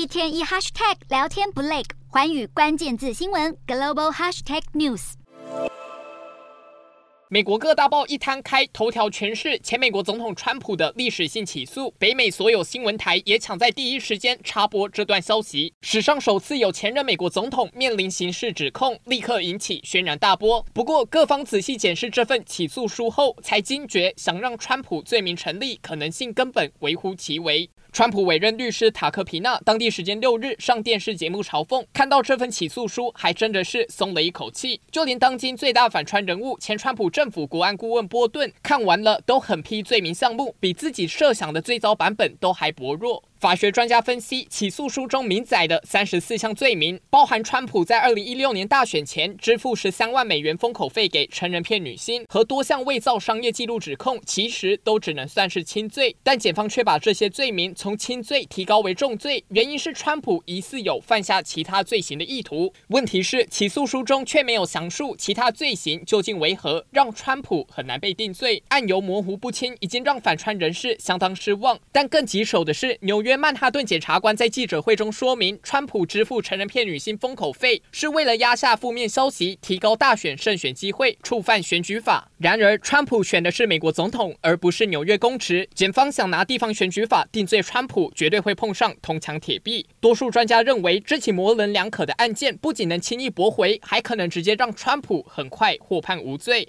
一天一 hashtag 聊天不累，寰宇关键字新闻 global hashtag news。美国各大报一摊开，头条全是前美国总统川普的历史性起诉。北美所有新闻台也抢在第一时间插播这段消息。史上首次有前任美国总统面临刑事指控，立刻引起轩然大波。不过，各方仔细检视这份起诉书后，才惊觉想让川普罪名成立可能性根本微乎其微。川普委任律师塔克皮纳当地时间六日上电视节目嘲讽，看到这份起诉书还真的是松了一口气。就连当今最大反川人物前川普政府国安顾问波顿看完了都狠批罪名项目比自己设想的最糟版本都还薄弱。法学专家分析，起诉书中明载的三十四项罪名，包含川普在二零一六年大选前支付十三万美元封口费给成人片女星，和多项伪造商业记录指控，其实都只能算是轻罪。但检方却把这些罪名从轻罪提高为重罪，原因是川普疑似有犯下其他罪行的意图。问题是，起诉书中却没有详述其他罪行究竟为何，让川普很难被定罪。案由模糊不清，已经让反川人士相当失望。但更棘手的是，纽约。约曼哈顿检察官在记者会中说明，川普支付成人片女星封口费是为了压下负面消息，提高大选胜选机会，触犯选举法。然而，川普选的是美国总统，而不是纽约公职。检方想拿地方选举法定罪川普，绝对会碰上铜墙铁壁。多数专家认为，这起模棱两可的案件不仅能轻易驳回，还可能直接让川普很快获判无罪。